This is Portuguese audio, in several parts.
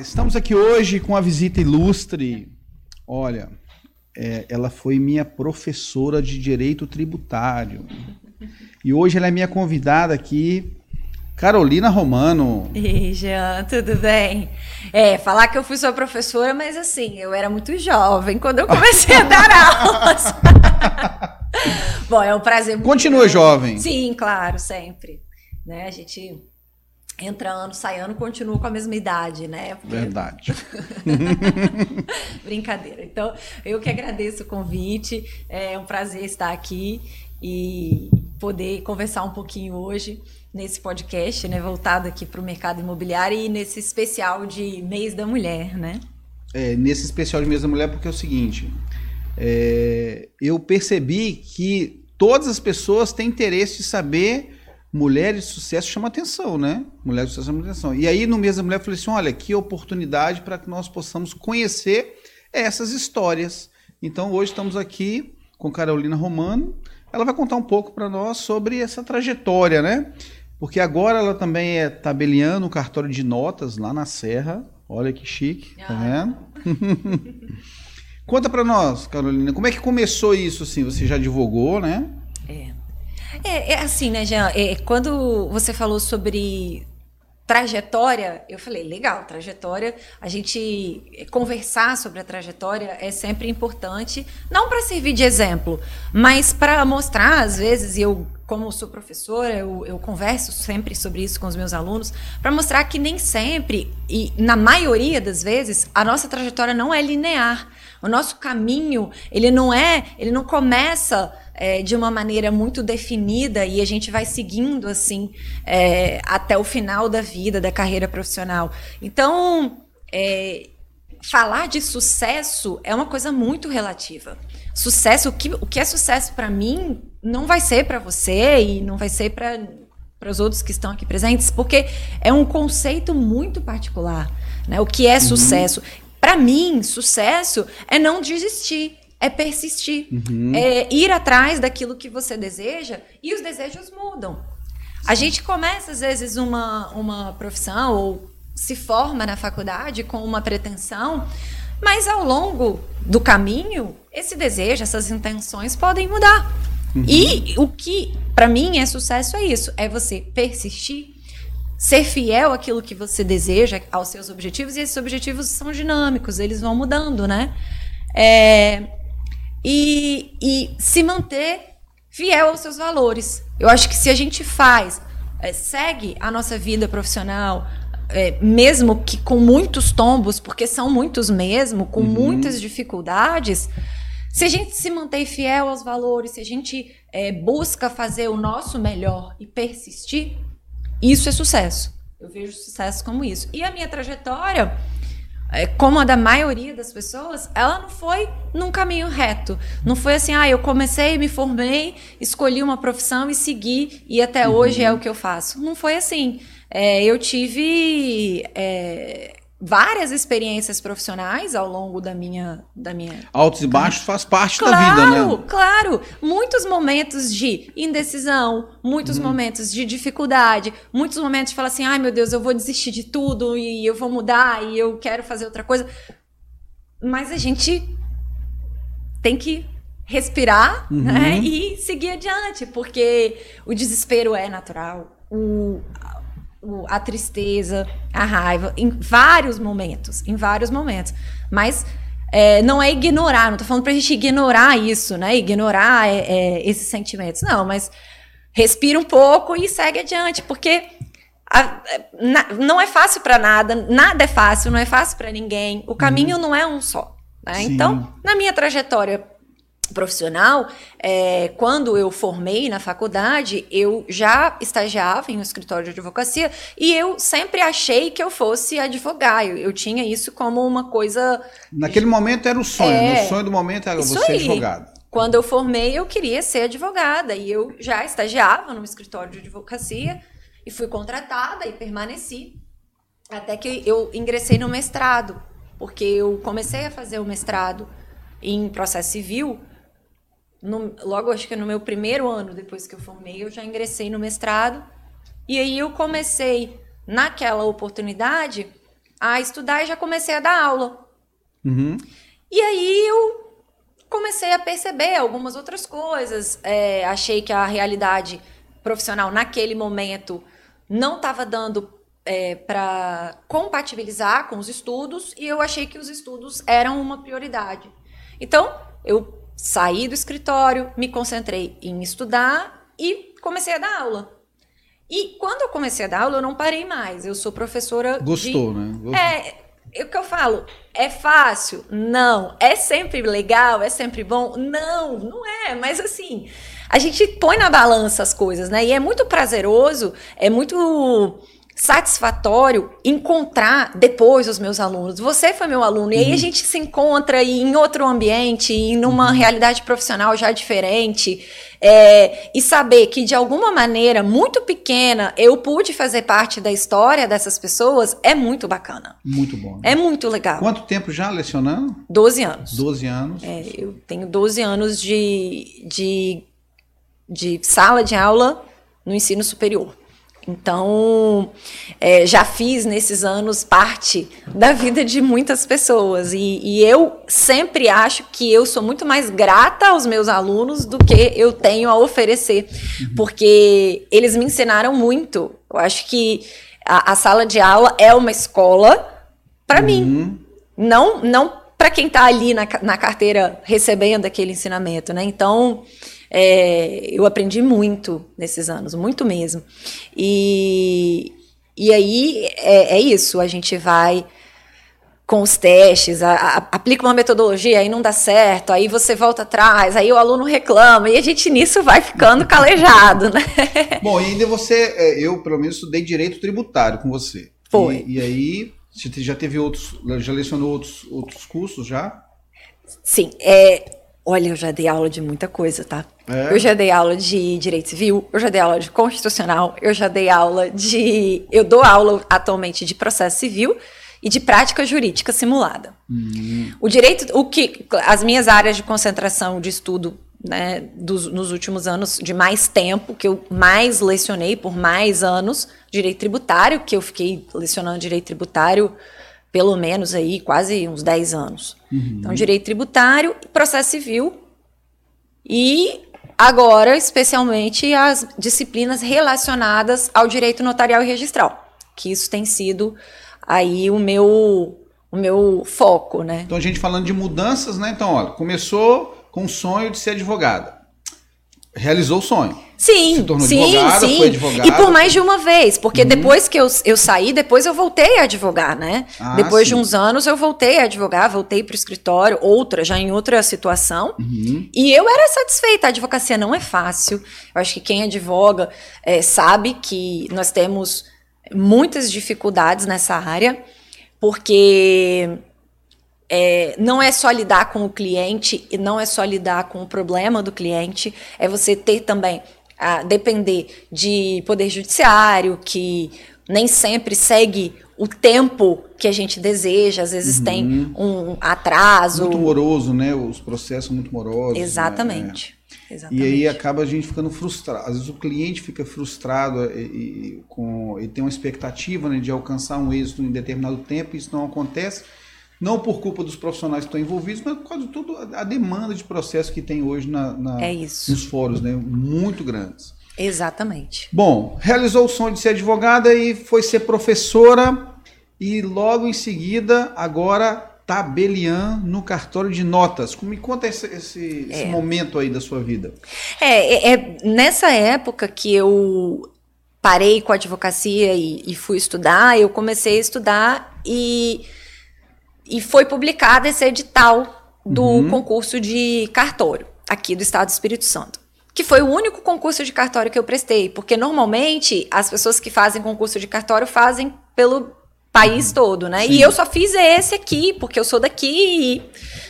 estamos aqui hoje com a visita ilustre. Olha, é, ela foi minha professora de direito tributário. E hoje ela é minha convidada aqui, Carolina Romano. E Jean, tudo bem? É, falar que eu fui sua professora, mas assim, eu era muito jovem quando eu comecei a dar aulas. Bom, é um prazer muito Continua grande. jovem. Sim, claro, sempre. Né? A gente entra ano, sai ano, continua com a mesma idade, né? Porque- Verdade. Brincadeira. Então, eu que agradeço o convite. É um prazer estar aqui e poder conversar um pouquinho hoje nesse podcast, né, voltado aqui para o mercado imobiliário e nesse especial de mês da mulher, né? É, nesse especial de Mesa Mulher, porque é o seguinte: é, eu percebi que todas as pessoas têm interesse de saber. Mulheres de sucesso chama atenção, né? Mulheres de sucesso chama atenção. E aí, no Mesa Mulher, eu falei assim: olha, que oportunidade para que nós possamos conhecer essas histórias. Então, hoje estamos aqui com Carolina Romano. Ela vai contar um pouco para nós sobre essa trajetória, né? Porque agora ela também é tabeliando o cartório de notas lá na Serra. Olha que chique, tá Ah. vendo? Conta para nós, Carolina, como é que começou isso assim? Você já divulgou, né? É. É, é assim, né, Jean? É, quando você falou sobre trajetória, eu falei, legal, trajetória, a gente conversar sobre a trajetória é sempre importante, não para servir de exemplo, mas para mostrar, às vezes, e eu, como sou professora, eu, eu converso sempre sobre isso com os meus alunos, para mostrar que nem sempre, e na maioria das vezes, a nossa trajetória não é linear. O nosso caminho, ele não é, ele não começa é, de uma maneira muito definida e a gente vai seguindo assim é, até o final da vida, da carreira profissional. Então, é, falar de sucesso é uma coisa muito relativa. Sucesso, o que, o que é sucesso para mim não vai ser para você e não vai ser para para os outros que estão aqui presentes, porque é um conceito muito particular, né? O que é sucesso? Para mim, sucesso é não desistir, é persistir, é ir atrás daquilo que você deseja e os desejos mudam. A gente começa, às vezes, uma, uma profissão ou se forma na faculdade com uma pretensão, mas ao longo do caminho, esse desejo, essas intenções podem mudar. E o que, para mim, é sucesso é isso: é você persistir, ser fiel àquilo que você deseja, aos seus objetivos, e esses objetivos são dinâmicos, eles vão mudando, né? É, e, e se manter fiel aos seus valores. Eu acho que se a gente faz, é, segue a nossa vida profissional, é, mesmo que com muitos tombos, porque são muitos mesmo, com muitas dificuldades, se a gente se mantém fiel aos valores, se a gente é, busca fazer o nosso melhor e persistir, isso é sucesso. Eu vejo sucesso como isso. E a minha trajetória, é, como a da maioria das pessoas, ela não foi num caminho reto. Não foi assim, ah, eu comecei, me formei, escolhi uma profissão e segui, e até hoje é o que eu faço. Não foi assim. É, eu tive é, várias experiências profissionais ao longo da minha, da minha Altos e baixos faz parte Claro, da vida, né? claro. Muitos momentos de indecisão, muitos momentos de dificuldade, muitos momentos de falar assim: ai meu Deus, eu vou desistir de tudo e eu vou mudar e eu quero fazer outra coisa. Mas a gente tem que respirar né, e seguir adiante, porque o desespero é natural, o- a tristeza, a raiva, em vários momentos, em vários momentos. Mas é, não é ignorar, não tô falando pra gente ignorar isso, né? Ignorar é, é, esses sentimentos. Não, mas respira um pouco e segue adiante, porque a- na- não é fácil para nada, nada é fácil, não é fácil para ninguém. O caminho não é um só. né? Então, na minha trajetória profissional, é, quando eu formei na faculdade, eu já estagiava em um escritório de advocacia e eu sempre achei que eu fosse advogar. Eu, eu tinha isso como uma coisa Naquele momento era o sonho, É. O sonho do momento era você aí. advogado. Quando eu formei, eu queria ser advogada e eu já estagiava no escritório de advocacia e fui contratada e permaneci até que eu ingressei no mestrado, porque eu comecei a fazer o mestrado em processo civil. No- logo, acho que no meu primeiro ano depois que eu formei, eu já ingressei no mestrado. E aí eu comecei, naquela oportunidade, a estudar e já comecei a dar aula. Uhum. E aí eu comecei a perceber algumas outras coisas. É, achei que a realidade profissional naquele momento não estava dando é, para compatibilizar com os estudos e eu achei que os estudos eram uma prioridade. Então, eu saí do escritório, me concentrei em estudar e comecei a dar aula. E quando eu comecei a dar aula, eu não parei mais. Eu sou professora. Gostou, de... né? Gostou. É, é o que eu falo. É fácil? Não. É sempre legal? É sempre bom? Não, não é. Mas assim, a gente põe na balança as coisas, né? E é muito prazeroso, é muito satisfatório encontrar depois os meus alunos. Você foi meu aluno, e aí a uhum. gente se encontra em outro ambiente, em numa uhum. realidade profissional já diferente, é, e saber que de alguma maneira muito pequena eu pude fazer parte da história dessas pessoas é muito bacana. Muito bom. Né? É muito legal. Quanto tempo já lecionando? Doze anos. Doze anos. É, eu tenho 12 anos de, de, de sala de aula no ensino superior. Então, é, já fiz nesses anos parte da vida de muitas pessoas. E, e, eu sempre acho que eu sou muito mais grata aos meus alunos do que eu tenho a oferecer, uhum. porque eles me ensinaram muito. Eu acho que a, a sala de aula é uma escola para uhum. mim. Não, não para quem está ali na, na carteira recebendo aquele ensinamento, né? Então. É, eu aprendi muito nesses anos, muito mesmo. E, e aí é, é isso, a gente vai com os testes, a, a, aplica uma metodologia, aí não dá certo, aí você volta atrás, aí o aluno reclama, e a gente nisso vai ficando calejado, né? Bom, e ainda você, é, eu pelo menos estudei direito tributário com você. Foi. E, e aí, você já teve outros, já lecionou outros, outros cursos já? Sim, é, olha, eu já dei aula de muita coisa, tá? É. Eu já dei aula de direito civil, eu já dei aula de constitucional, eu já dei aula de. Eu dou aula atualmente de processo civil e de prática jurídica simulada. Hum. O direito, o que. As minhas áreas de concentração de estudo né, dos, nos últimos anos de mais tempo, que eu mais lecionei por mais anos, direito tributário, que eu fiquei lecionando direito tributário pelo menos aí quase uns 10 anos. Uhum. Então, direito tributário, processo civil e Agora, especialmente as disciplinas relacionadas ao direito notarial e registral, que isso tem sido aí o meu o meu foco, né? Então a gente falando de mudanças, né? Então, olha, começou com o sonho de ser advogada. Realizou o sonho. Sim, Se tornou sim, advogada, sim. Foi advogada, e por mais de uma vez, porque uhum. depois que eu, eu saí, depois eu voltei a advogar, né? Ah, depois sim. de uns anos eu voltei a advogar, voltei para o escritório, outra, já em outra situação. Uhum. E eu era satisfeita. A advocacia não é fácil. Eu acho que quem advoga é, sabe que nós temos muitas dificuldades nessa área, porque é, não é só lidar com o cliente e não é só lidar com o problema do cliente, é você ter também a depender de poder judiciário, que nem sempre segue o tempo que a gente deseja, às vezes uhum. tem um atraso. Muito moroso, né? Os processos muito morosos. Exatamente. Né? Exatamente. E aí acaba a gente ficando frustrado. Às vezes o cliente fica frustrado e, e com, e tem uma expectativa né, de alcançar um êxito em determinado tempo, e isso não acontece não por culpa dos profissionais que estão envolvidos, mas por causa de toda a demanda de processo que tem hoje na, na é nos fóruns, né? Muito grandes. Exatamente. Bom, realizou o sonho de ser advogada e foi ser professora e logo em seguida agora tabeliã no cartório de notas. Me conta esse, esse, é. esse momento aí da sua vida. É, é, é, nessa época que eu parei com a advocacia e, e fui estudar, eu comecei a estudar e e foi publicado esse edital do uhum. concurso de cartório aqui do estado do Espírito Santo. Que foi o único concurso de cartório que eu prestei, porque normalmente as pessoas que fazem concurso de cartório fazem pelo país uhum. todo, né? Sim. E eu só fiz esse aqui, porque eu sou daqui e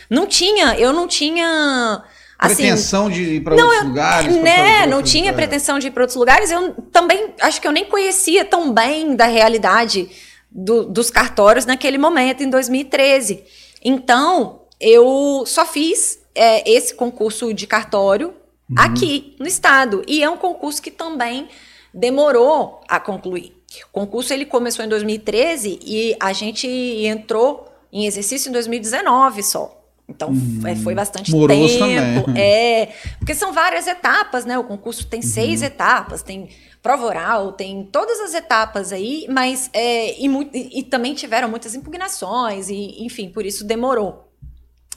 não tinha, eu não tinha Assim, pretensão de ir para outros lugares? Né, não tinha pretensão de ir para outros lugares. Eu também acho que eu nem conhecia tão bem da realidade do, dos cartórios naquele momento, em 2013. Então, eu só fiz é, esse concurso de cartório uhum. aqui no estado. E é um concurso que também demorou a concluir. O concurso ele começou em 2013 e a gente entrou em exercício em 2019 só. Então hum, foi bastante tempo. Também. É, porque são várias etapas, né? O concurso tem uhum. seis etapas, tem prova oral, tem todas as etapas aí, mas é, e, e, e, também tiveram muitas impugnações, e enfim, por isso demorou.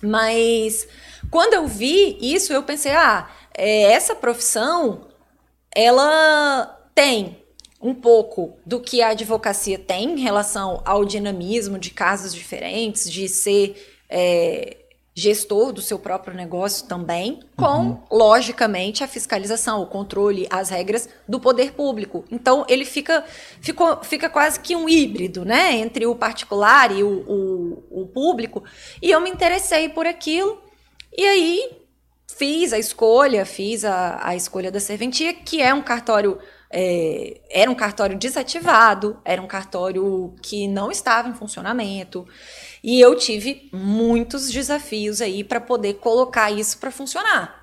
Mas quando eu vi isso, eu pensei, ah, é, essa profissão ela tem um pouco do que a advocacia tem em relação ao dinamismo de casos diferentes, de ser é, gestor do seu próprio negócio também, com, uhum. logicamente, a fiscalização, o controle, as regras do poder público. Então, ele fica, ficou, fica quase que um híbrido, né, entre o particular e o, o, o público. E eu me interessei por aquilo, e aí fiz a escolha, fiz a, a escolha da serventia, que é um cartório. É, era um cartório desativado, era um cartório que não estava em funcionamento. E eu tive muitos desafios aí para poder colocar isso para funcionar.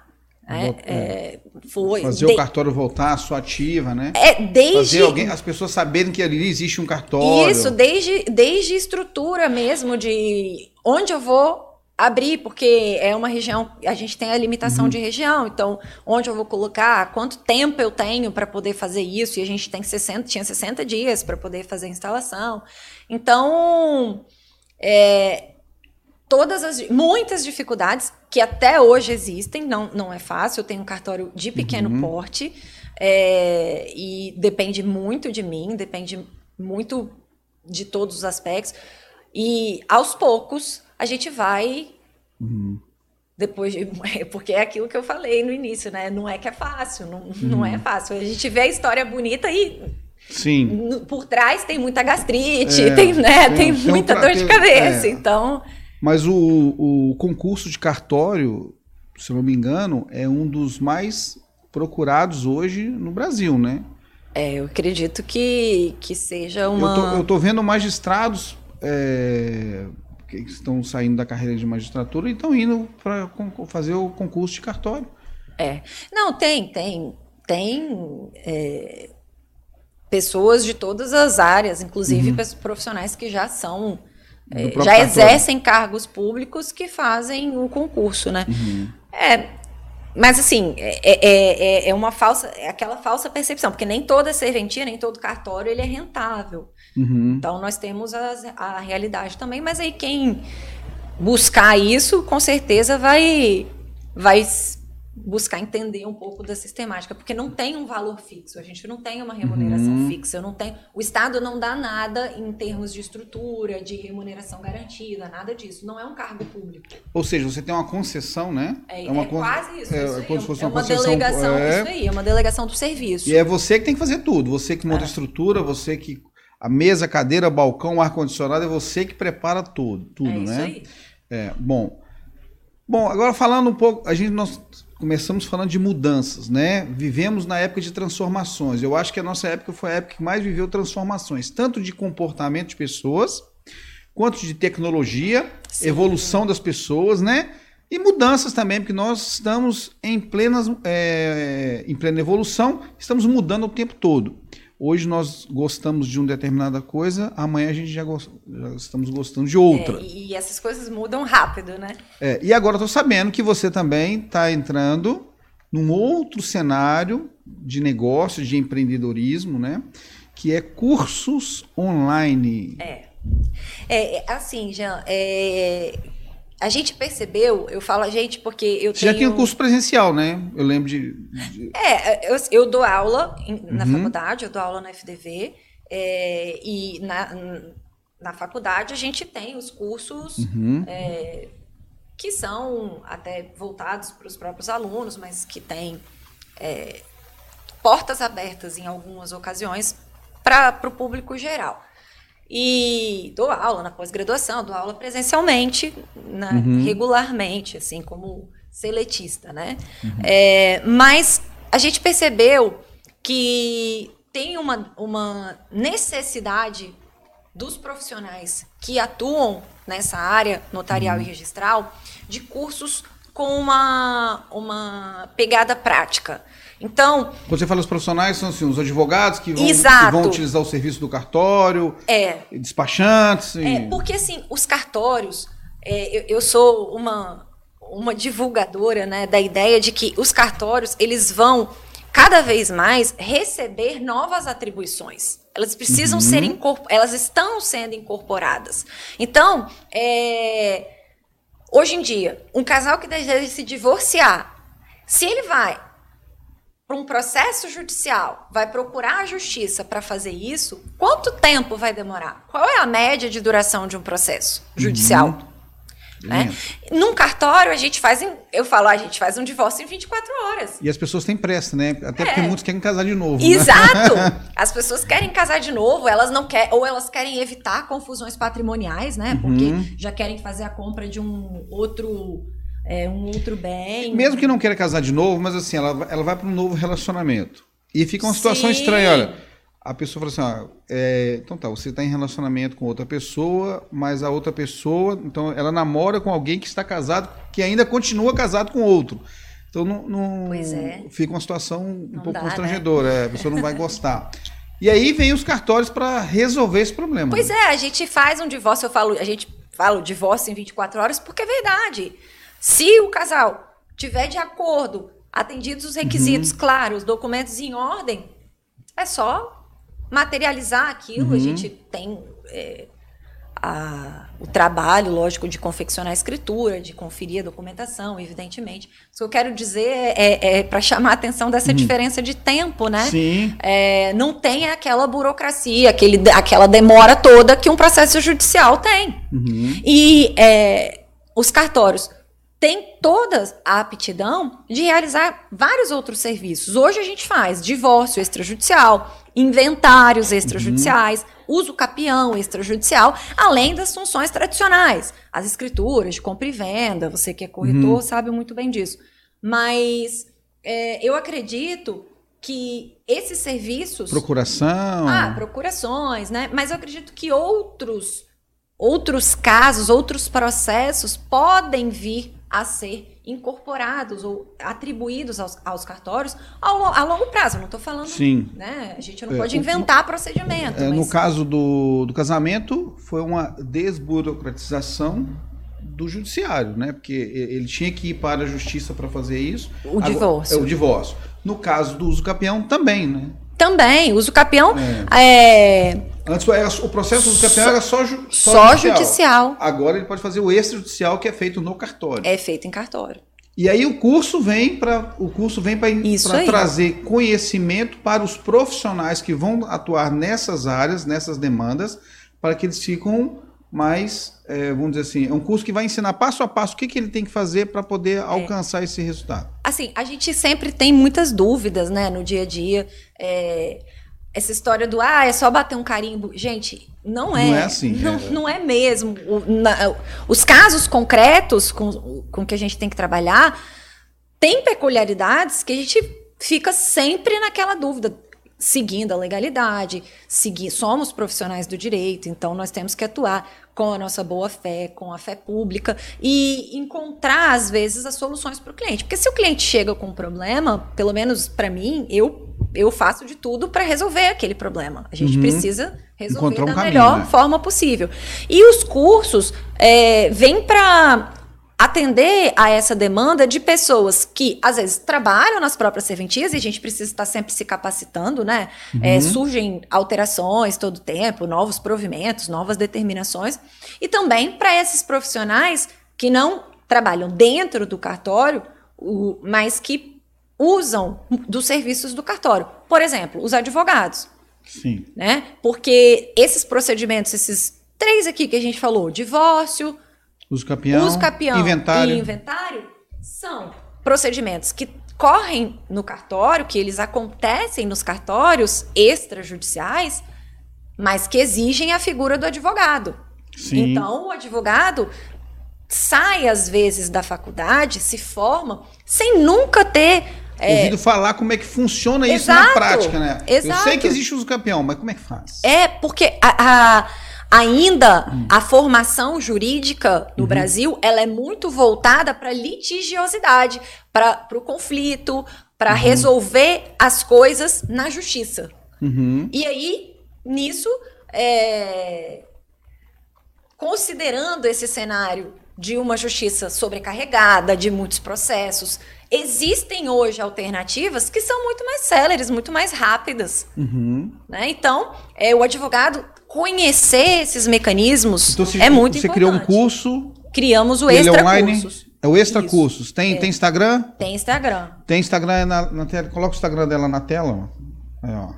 É, é, foi fazer de... o cartório voltar à sua ativa, né? É, desde fazer alguém, as pessoas saberem que ali existe um cartório. Isso, desde desde estrutura mesmo de onde eu vou abrir, porque é uma região, a gente tem a limitação uhum. de região, então onde eu vou colocar, quanto tempo eu tenho para poder fazer isso, e a gente tem 60, tinha 60 dias para poder fazer a instalação. Então, é, todas as muitas dificuldades que até hoje existem, não, não é fácil. Eu tenho um cartório de pequeno uhum. porte é, e depende muito de mim, depende muito de todos os aspectos. E aos poucos a gente vai. Uhum. Depois de, porque é aquilo que eu falei no início, né? Não é que é fácil, não, uhum. não é fácil. A gente vê a história bonita e Sim. Por trás tem muita gastrite, é, tem, né, tem, tem muita tem dor de cabeça. É. Então. Mas o, o concurso de cartório, se eu não me engano, é um dos mais procurados hoje no Brasil, né? É, eu acredito que, que seja uma. Eu tô, eu tô vendo magistrados é, que estão saindo da carreira de magistratura e estão indo para fazer o concurso de cartório. É. Não, tem, tem. Tem. É pessoas de todas as áreas, inclusive uhum. profissionais que já são é, já exercem cargos públicos que fazem o concurso, né? Uhum. É, mas assim, é, é, é, uma falsa, é aquela falsa percepção, porque nem toda serventia, nem todo cartório ele é rentável. Uhum. Então nós temos a, a realidade também, mas aí quem buscar isso, com certeza vai vai buscar entender um pouco da sistemática, porque não tem um valor fixo, a gente não tem uma remuneração uhum. fixa, não tenho, o Estado não dá nada em termos de estrutura, de remuneração garantida, nada disso, não é um cargo público. Ou seja, você tem uma concessão, né? É, é, uma é quase isso, é, isso é, é uma, delegação, é... isso aí, é uma delegação do serviço. E é você que tem que fazer tudo, você que monta a é. estrutura, você que a mesa, cadeira, balcão, ar condicionado, é você que prepara tudo, tudo, é né? Isso aí. É, bom. Bom, agora falando um pouco, a gente nós começamos falando de mudanças, né? Vivemos na época de transformações. Eu acho que a nossa época foi a época que mais viveu transformações, tanto de comportamento de pessoas, quanto de tecnologia, Sim. evolução das pessoas, né? E mudanças também, porque nós estamos em, plenas, é, em plena evolução, estamos mudando o tempo todo. Hoje nós gostamos de uma determinada coisa, amanhã a gente já, gost... já estamos gostando de outra. É, e essas coisas mudam rápido, né? É, e agora estou sabendo que você também está entrando num outro cenário de negócio, de empreendedorismo, né? Que é cursos online. É. É, assim, Jean, é, a gente percebeu, eu falo a gente porque eu Você tenho... já tinha curso presencial, né? Eu lembro de... de... É, eu, eu, dou aula na uhum. faculdade, eu dou aula na FDV, é, e na, na faculdade a gente tem os cursos uhum. é, que são até voltados para os próprios alunos, mas que têm é, portas abertas em algumas ocasiões para o público geral. E dou aula na pós-graduação, dou aula presencialmente, né, uhum. regularmente, assim, como seletista, né? Uhum. É, mas a gente percebeu que tem uma, uma necessidade dos profissionais que atuam nessa área notarial uhum. e registral de cursos com uma, uma pegada prática. Então. Quando você fala os profissionais, são assim, os advogados que vão, que vão utilizar o serviço do cartório, é. despachantes. E... É, porque assim, os cartórios, é, eu, eu, sou uma, uma divulgadora né, da ideia de que os cartórios eles vão cada vez mais receber novas atribuições. Elas precisam uhum. ser elas estão sendo incorporadas. Então, é, hoje em dia, um casal que deseja se divorciar, se ele vai para um processo judicial, vai procurar a justiça para fazer isso, quanto tempo vai demorar? Qual é a média de duração de um processo judicial? Uhum. Né? Num cartório, a gente faz, em, eu falo, a gente faz um divórcio em 24 horas. E as pessoas têm pressa, né? Até é. porque muitos querem casar de novo. Né? Exato! Né? As pessoas querem casar de novo, elas não querem, ou elas querem evitar confusões patrimoniais, né? Porque uhum. já querem fazer a compra de um outro. É, um outro bem. Mesmo que não queira casar de novo, mas assim, ela, ela vai para um novo relacionamento. E fica uma situação Sim. estranha, olha a pessoa fala assim, ah, é, então tá, você está em relacionamento com outra pessoa, mas a outra pessoa, então ela namora com alguém que está casado, que ainda continua casado com outro. Então não, não é. fica uma situação um não pouco dá, né? constrangedora, né? a pessoa não vai gostar. E aí vem os cartórios para resolver esse problema. Pois é, a gente faz um divórcio, eu falo, a gente fala o divórcio em 24 horas porque é verdade. Se o casal tiver de acordo, atendidos os requisitos, uhum. claro, os documentos em ordem, é só materializar aquilo. Uhum. A gente tem é, a, o trabalho, lógico, de confeccionar a escritura, de conferir a documentação, evidentemente. O que eu quero dizer é, é, é para chamar a atenção dessa uhum. diferença de tempo, né? Sim. É, não tem aquela burocracia, aquele, aquela demora toda que um processo judicial tem. Uhum. E é, os cartórios tem toda a aptidão de realizar vários outros serviços. Hoje a gente faz divórcio extrajudicial, inventários extrajudiciais, uhum. uso capião extrajudicial, além das funções tradicionais, as escrituras de compra e venda. Você que é corretor uhum. sabe muito bem disso. Mas é, eu acredito que esses serviços. Procuração. Ah, procurações, né? Mas eu acredito que outros outros casos, outros processos podem vir a ser incorporados ou atribuídos aos, aos cartórios ao, a longo prazo. não estou falando. Sim. Né? A gente não é, pode inventar o, procedimento. É, mas... No caso do, do casamento, foi uma desburocratização do judiciário, né? Porque ele tinha que ir para a justiça para fazer isso. O divórcio. É o divórcio. No caso do uso capião, também, né? Também. Uso capião é. é Antes o processo do campeão era só, ju, só, só judicial. judicial. Agora ele pode fazer o extrajudicial que é feito no cartório. É feito em cartório. E aí o curso vem para o curso vem para trazer conhecimento para os profissionais que vão atuar nessas áreas, nessas demandas, para que eles ficam mais, é, vamos dizer assim, é um curso que vai ensinar passo a passo o que, que ele tem que fazer para poder é. alcançar esse resultado. Assim, a gente sempre tem muitas dúvidas, né, no dia a dia. É essa história do ah, é só bater um carimbo. Gente, não é. Não é assim. Não é, não é mesmo. O, na, os casos concretos com, com que a gente tem que trabalhar tem peculiaridades que a gente fica sempre naquela dúvida. Seguindo a legalidade, seguir, somos profissionais do direito, então nós temos que atuar com a nossa boa fé, com a fé pública e encontrar, às vezes, as soluções para o cliente. Porque se o cliente chega com um problema, pelo menos para mim, eu eu faço de tudo para resolver aquele problema. A gente uhum. precisa resolver Encontrar da um melhor caminho, né? forma possível. E os cursos é, vêm para atender a essa demanda de pessoas que às vezes trabalham nas próprias serventias e a gente precisa estar sempre se capacitando, né? Uhum. É, surgem alterações todo tempo, novos provimentos, novas determinações e também para esses profissionais que não trabalham dentro do cartório, mas que usam dos serviços do cartório. Por exemplo, os advogados. Sim. Né? Porque esses procedimentos, esses três aqui que a gente falou, divórcio, uso capião, uso capião inventário. e inventário, são procedimentos que correm no cartório, que eles acontecem nos cartórios extrajudiciais, mas que exigem a figura do advogado. Sim. Então, o advogado sai às vezes da faculdade, se forma sem nunca ter é... Ouvido falar como é que funciona isso Exato. na prática, né? Exato. Eu sei que existe uso campeão, mas como é que faz? É, porque a, a ainda hum. a formação jurídica no uhum. Brasil ela é muito voltada para litigiosidade, para o conflito, para Uhum. resolver as coisas na justiça. Uhum. E aí, nisso, é, considerando esse cenário de uma justiça sobrecarregada, de muitos processos, existem hoje alternativas que são muito mais céleres, muito mais rápidas. Uhum. né? Então, é, o advogado conhecer esses mecanismos Então você, é muito você importante. criou um curso, Criamos o ele é Extra online? Cursos. É o Extra Isso. Cursos. Tem, tem Instagram? Tem Instagram. Tem Instagram é na, na tela. Coloca o Instagram dela na tela. ó. Aí, ó.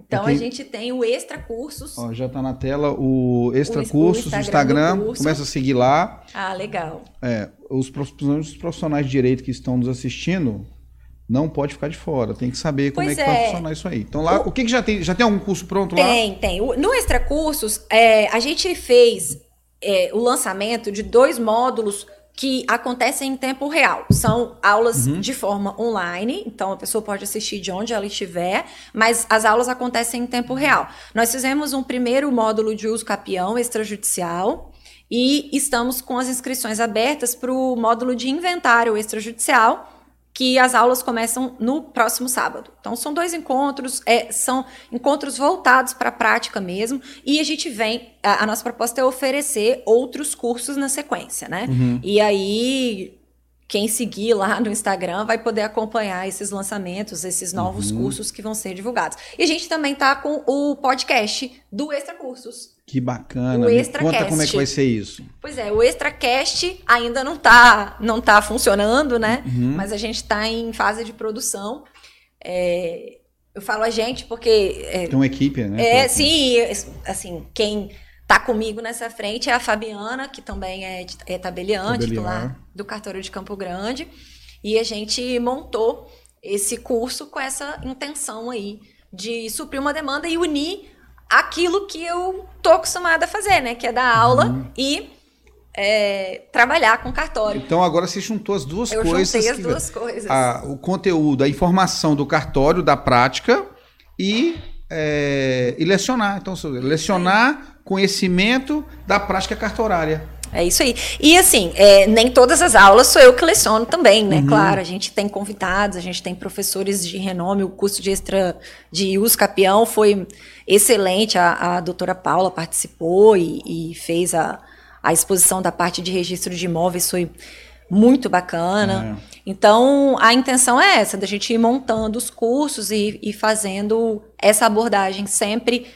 Então a gente tem o Extra Cursos. Ó, já tá na tela o Extra O- Cursos, o Instagram Instagram. Começa a seguir lá. Ah, legal. É, os prof- os profissionais de direito que estão nos assistindo não pode ficar de fora. Tem que saber como Pois é que vai é. funcionar isso aí. Então lá, o, que, que já tem? Já tem algum curso pronto lá? Tem, tem. O- No Extra Cursos, é, a gente fez é, o lançamento de dois módulos que acontecem em tempo real. São aulas de forma online, então a pessoa pode assistir de onde ela estiver, mas as aulas acontecem em tempo real. Nós fizemos um primeiro módulo de uso capião extrajudicial e estamos com as inscrições abertas para o módulo de inventário extrajudicial, que as aulas começam no próximo sábado. Então, são dois encontros, é, são encontros voltados para a prática mesmo, e a gente vem, a, a nossa proposta é oferecer outros cursos na sequência, né? E aí, quem seguir lá no Instagram vai poder acompanhar esses lançamentos, esses novos cursos que vão ser divulgados. E a gente também tá com o podcast do Extra Cursos. Que bacana. O Extracast. conta como é que vai ser isso. Pois é, o ExtraCast ainda não tá, não tá funcionando, né? Uhum. Mas a gente está em fase de produção. É, eu falo a gente porque é, Tem uma equipe, né? é, sim, assim, quem tá comigo nessa frente é a Fabiana, que também é, é tabeliante, titular do cartório de Campo Grande. E a gente montou esse curso com essa intenção aí de suprir uma demanda e unir aquilo que eu tô acostumada a fazer, né? Que é dar aula Uhum. e é, trabalhar com cartório. Então agora você juntou as duas Eu coisas. juntei as que- duas coisas. a- o conteúdo, a informação do cartório, da prática e, é, e lecionar. Então, lecionar conhecimento da prática cartorária. É isso aí. E assim, é, nem todas as aulas sou eu que leciono também, né? Uhum. Claro, a gente tem convidados, a gente tem professores de renome, o curso de extra de uso capião foi excelente. A, a doutora Paula participou e, e fez a, a exposição da parte de registro de imóveis, foi muito bacana. Então, a intenção é essa, da gente ir montando os cursos e, e fazendo essa abordagem sempre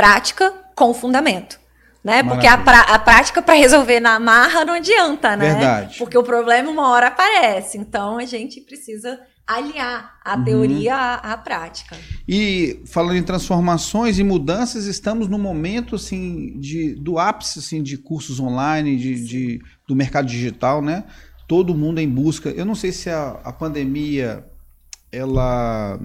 prática com fundamento. Né? Porque a, pra- a prática para resolver na marra não adianta, né? Verdade. Porque o problema uma hora aparece. Então a gente precisa aliar a Uhum. teoria à, à prática. E falando em transformações e mudanças, estamos no momento assim de do ápice assim de cursos online, de, de- do mercado digital, né? Todo mundo em busca. Eu não sei se a, a pandemia ela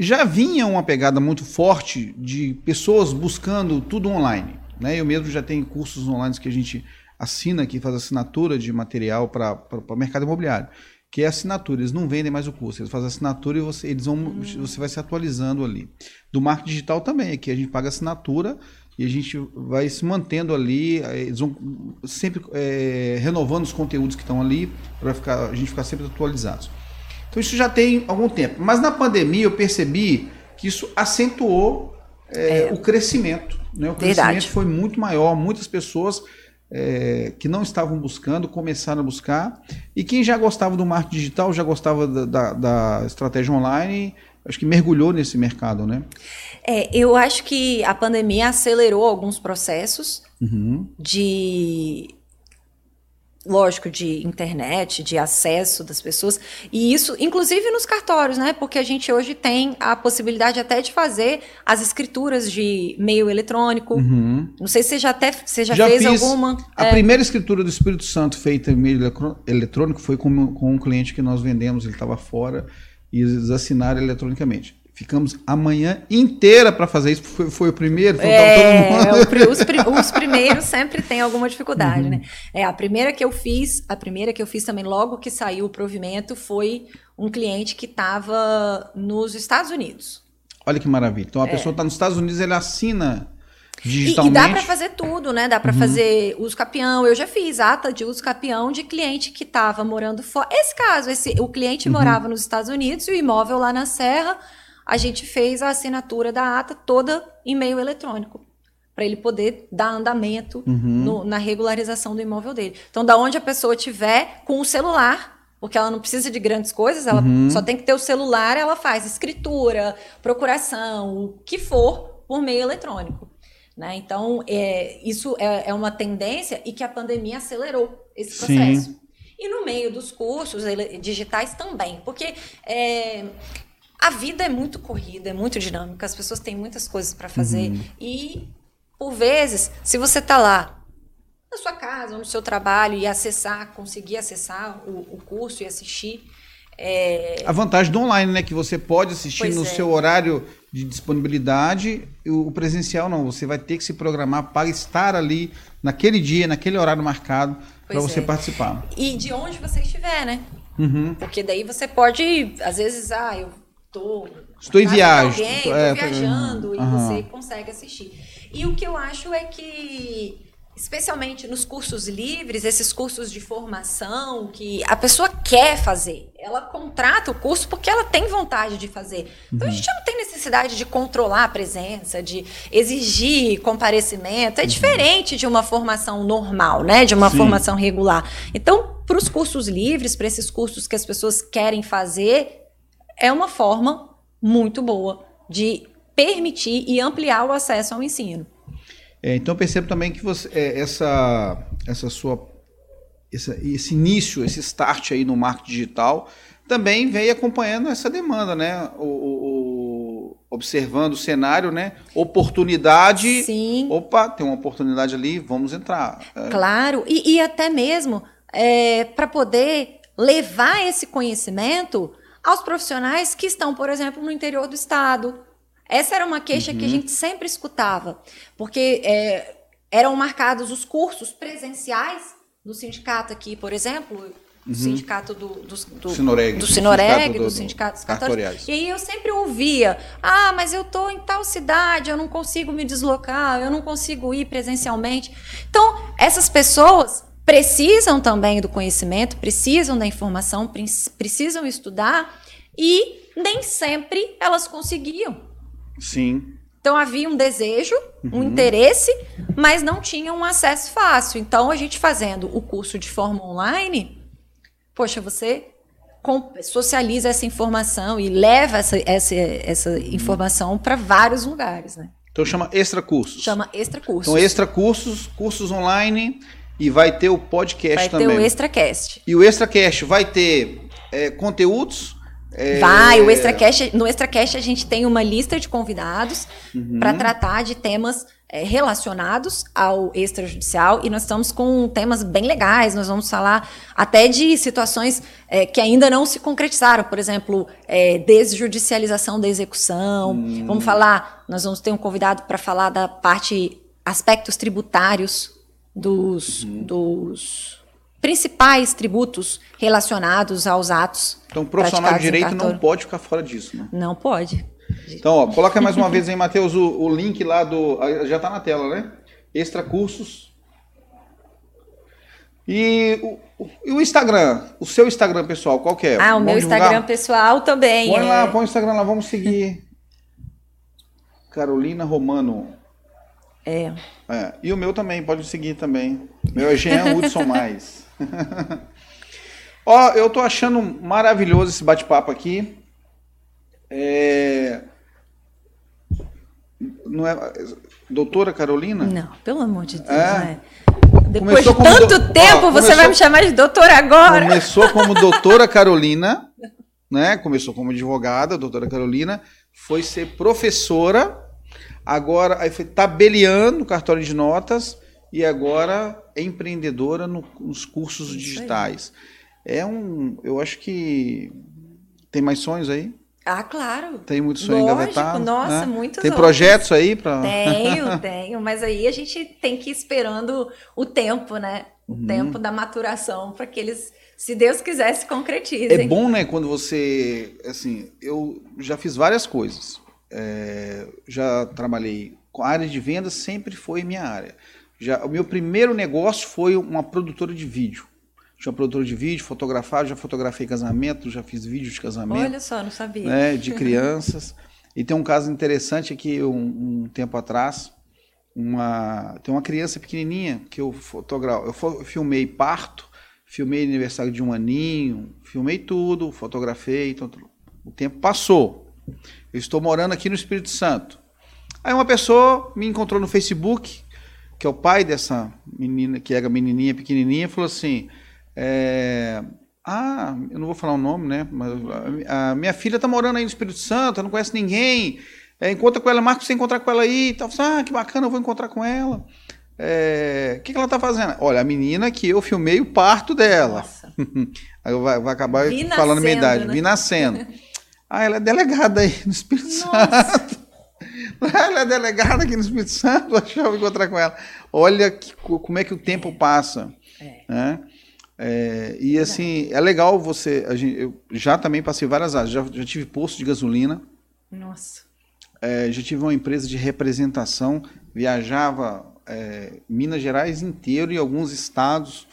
já vinha uma pegada muito forte de pessoas buscando tudo online, né? Eu mesmo já tenho cursos online que a gente assina aqui, faz assinatura de material para o mercado imobiliário que é assinatura. Eles não vendem mais o curso, eles fazem assinatura e você, eles vão, você vai se atualizando ali. Do marketing digital também, aqui a gente paga assinatura e a gente vai se mantendo ali, eh, eles vão sempre eh, renovando os conteúdos que estão ali para a gente ficar sempre atualizados. Então isso já tem algum tempo. Mas na pandemia eu percebi que isso acentuou eh, o crescimento. Né? O Verdade. crescimento foi muito maior, muitas pessoas é, que não estavam buscando, começaram a buscar. E quem já gostava do marketing digital, já gostava da, da- da estratégia online, acho que mergulhou nesse mercado, né? É, eu acho que a pandemia acelerou alguns processos Uhum. de lógico de internet, de acesso das pessoas e isso, inclusive nos cartórios, né? Porque a gente hoje tem a possibilidade até de fazer as escrituras de meio eletrônico. Uhum. Não sei se você já até você já, Já fez alguma. A É. primeira escritura do Espírito Santo feita em meio eletrônico foi com, com um cliente que nós vendemos, ele estava fora, e eles assinaram eletronicamente. Ficamos a manhã inteira para fazer isso, foi, foi o primeiro, foi É, o os, pri- os primeiros sempre tem alguma dificuldade, Uhum. né? É, a primeira que eu fiz, a primeira que eu fiz também logo que saiu o provimento foi um cliente que estava nos Estados Unidos. Olha que maravilha. Então a É. pessoa está nos Estados Unidos, ele assina digitalmente. E, e dá para fazer tudo, né? Dá para uhum. fazer uso capião. Eu já fiz ata de uso capião de cliente que estava morando fora. Esse caso, esse, o cliente uhum. morava nos Estados Unidos e o imóvel lá na Serra, a gente fez a assinatura da ata toda em meio eletrônico para ele poder dar andamento uhum. no, na regularização do imóvel dele. Então, da onde a pessoa tiver com o celular, porque ela não precisa de grandes coisas, ela uhum. só tem que ter o celular, ela faz escritura, procuração, o que for, por meio eletrônico. Né? Então, é, isso é, é, uma tendência e que a pandemia acelerou esse processo. Sim. E no meio dos cursos digitais também, porque é, a vida é muito corrida, é muito dinâmica, as pessoas têm muitas coisas para fazer uhum. e, por vezes, se você está lá na sua casa ou no seu trabalho e acessar, conseguir acessar o, o curso e assistir. É... A vantagem do online, né? Que você pode assistir pois no é. seu horário de disponibilidade. O presencial não, você vai ter que se programar para estar ali naquele dia, naquele horário marcado, para você é. participar. E de onde você estiver, né? Uhum. Porque daí você pode, às vezes, ah, eu tô estou em viagem, alguém, tô, é, viajando uhum. e você consegue assistir. E o que eu acho é que especialmente nos cursos livres, esses cursos de formação que a pessoa quer fazer. Ela contrata o curso porque ela tem vontade de fazer. Então uhum. a gente não tem necessidade de controlar a presença, de exigir comparecimento. É uhum. diferente de uma formação normal, né? De uma Sim. formação regular. Então, para os cursos livres, para esses cursos que as pessoas querem fazer, é uma forma muito boa de permitir e ampliar o acesso ao ensino. É, então percebo também que você, é, essa, essa sua, essa, esse início, esse start aí no marketing digital também veio acompanhando essa demanda, né? O, o, observando o cenário, né? Oportunidade. Sim. Opa, tem uma oportunidade ali, vamos entrar. É. Claro, e, e até mesmo é, para poder levar esse conhecimento aos profissionais que estão, por exemplo, no interior do estado, essa era uma queixa uhum. que a uhum. gente sempre escutava, porque é, eram marcados os cursos presenciais do sindicato aqui, por exemplo, do uhum. sindicato do, do, do Sinoreg, do, Sinoreg, do, do sindicato dos cartoriais. E aí eu sempre ouvia, ah, mas eu estou em tal cidade, eu não consigo me deslocar, eu não consigo ir presencialmente. Então, essas pessoas precisam também do conhecimento, precisam da informação, precisam estudar e nem sempre elas conseguiam. Sim. Então havia um desejo, uhum. um interesse, mas não tinha um acesso fácil. Então a gente fazendo o curso de forma online, poxa, você socializa essa informação e leva essa, essa, essa informação para vários lugares, né? Então chama extra cursos. Chama extra cursos. Então extra cursos, cursos online e vai ter o podcast vai também. Vai ter o extracast. E o extracast vai ter é, conteúdos é... Vai, o Extracast, no Extracast a gente tem uma lista de convidados uhum. para tratar de temas é, relacionados ao extrajudicial e nós estamos com temas bem legais. Nós vamos falar até de situações é, que ainda não se concretizaram, por exemplo, é, desjudicialização da execução. Uhum. Vamos falar, nós vamos ter um convidado para falar da parte aspectos tributários dos, uhum. dos principais tributos relacionados aos atos. Então, o profissional de direito não pode ficar fora disso, né? Não pode. Então, ó, coloca mais uma vez aí, Matheus, o, o, link lá do. Já está na tela, né? Extra cursos. E o, e o, Instagram, o seu Instagram pessoal, qual que é? Ah, o meu divulgar? Instagram pessoal também. Põe é... lá, põe o Instagram lá, vamos seguir. Carolina Romano. É. é. E o meu também, pode seguir também. Meu é Jean Hudson Mais. Ó, eu tô achando maravilhoso esse bate-papo aqui. É... Não é... Doutora Carolina? Não, pelo amor de Deus, é. né? Depois de tanto do... tempo, Ó, você vai me chamar de doutora agora. Começou como doutora Carolina, né? Começou como advogada, doutora Carolina, foi ser professora, agora aí foi tabeliando cartório de notas e agora é empreendedora no, nos cursos Isso digitais. É um, eu acho que tem mais sonhos aí? Ah, claro. Tem muito sonho engavetado. Nossa, né? muitos Tem outros. projetos aí para. Tenho, tenho, mas aí a gente tem que ir esperando o tempo, né? O uhum. tempo da maturação para que eles, se Deus quiser, se concretizem. É bom, né, quando você, assim, eu já fiz várias coisas. É, já trabalhei a área de vendas sempre foi minha área. Já, o meu primeiro negócio foi uma produtora de vídeo. Tinha uma produtora de vídeo, fotografava, já fotografei casamento, já fiz vídeo de casamento. Olha só, não sabia. Né, de crianças. e tem um caso interessante aqui, um, um tempo atrás, uma, tem uma criança pequenininha que eu fotografo, eu filmei parto, filmei aniversário de um aninho, filmei tudo, fotografei, então, o tempo passou. Eu estou morando aqui no Espírito Santo. Aí uma pessoa me encontrou no Facebook, que é o pai dessa menina, que era menininha pequenininha, falou assim: é, ah, eu não vou falar o nome, né? Mas a, minha filha está morando aí no Espírito Santo, não conhece ninguém. É, encontra com ela, marca você encontrar com ela aí. Tal. Ah, que bacana, eu vou encontrar com ela. É, o que, que ela está fazendo? Olha, a menina que eu filmei o parto dela. aí vai, vai acabar Vi falando nascendo, minha idade. Né? Vi nascendo. ah, ela é delegada aí no Espírito Nossa. Santo. Ela é delegada aqui no Espírito Santo, deixa eu encontrar com ela. Olha que, como é que o tempo passa. É. Né? É, e assim, é legal você. Gente, eu já também passei várias áreas. Já, já tive posto de gasolina. Nossa. É, já tive uma empresa de representação. Viajava é, Minas Gerais inteiro e alguns estados.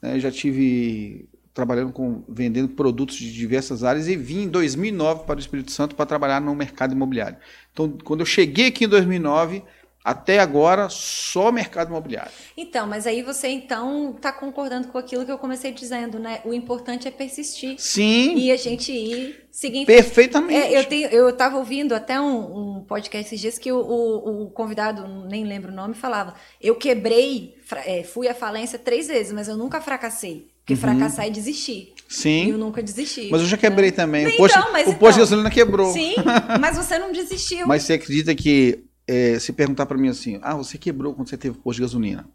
Né, já tive trabalhando com vendendo produtos de diversas áreas e vim em 2009 para o Espírito Santo para trabalhar no mercado imobiliário. Então, quando eu cheguei aqui em 2009, até agora, só mercado imobiliário. Então, mas aí você então está concordando com aquilo que eu comecei dizendo, né? O importante é persistir. Sim. E a gente ir seguindo. Perfeitamente. É, eu tenho, eu estava ouvindo até um, um, podcast esses dias que o, o, o, convidado, nem lembro o nome, falava: eu quebrei, é, fui à falência três vezes, mas eu nunca fracassei. Porque uhum. fracassar é desistir. Sim. E eu nunca desisti. Mas eu já quebrei né? também. Então, o posto, mas o posto então, de gasolina quebrou. Sim, mas você não desistiu. mas você acredita que é, se perguntar para mim assim, ah, você quebrou quando você teve posto de gasolina?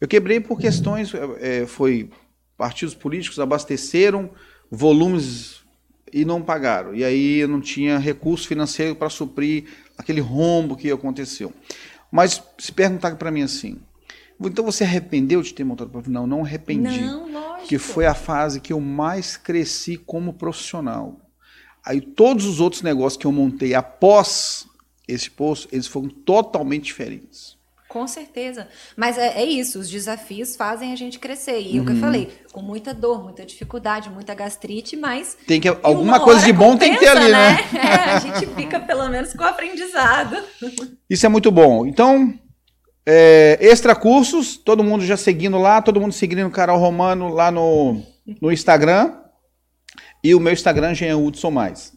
Eu quebrei por questões, é, foi partidos políticos abasteceram volumes e não pagaram. E aí eu não tinha recurso financeiro para suprir aquele rombo que aconteceu. Mas se perguntar para mim assim, então você arrependeu de ter montado para Não, não arrependi. Não, lógico. Que foi a fase que eu mais cresci como profissional. Aí todos os outros negócios que eu montei após esse posto, eles foram totalmente diferentes. Com certeza. Mas é, é, isso, os desafios fazem a gente crescer. E uhum. o que eu uhum. falei, com muita dor, muita dificuldade, muita gastrite, mas. Tem que, alguma coisa de bom compensa, tem que ter ali, né? né? É, a gente fica pelo menos com o aprendizado. Isso é muito bom. Então, é, extra cursos, todo mundo já seguindo lá, todo mundo seguindo o Carol Romano lá no, no Instagram. E o meu Instagram já é Hudson Mais.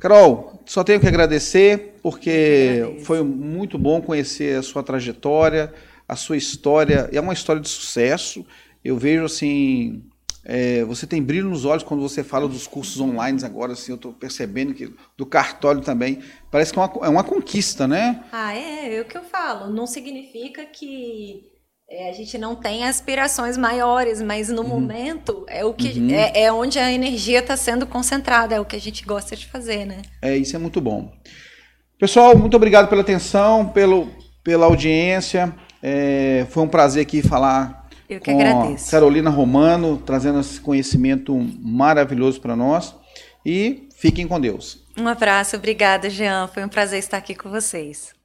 Carol, só tenho que agradecer, porque foi muito bom conhecer a sua trajetória, a sua história. É uma história de sucesso. Eu vejo assim é, você tem brilho nos olhos quando você fala dos cursos online agora, assim, eu estou percebendo que do cartório também. Parece que é uma, é uma conquista, né? Ah, é, é o que eu falo. Não significa que é, a gente não tem aspirações maiores, mas no uhum. momento é o que uhum. é, é, onde a energia está sendo concentrada, é o que a gente gosta de fazer, né? É, isso é muito bom. Pessoal, muito obrigado pela atenção, pelo, pela audiência. É, foi um prazer aqui falar eu que agradeço. Carolina Romano, trazendo esse conhecimento maravilhoso para nós. E fiquem com Deus. Um abraço, obrigada, Jean. Foi um prazer estar aqui com vocês.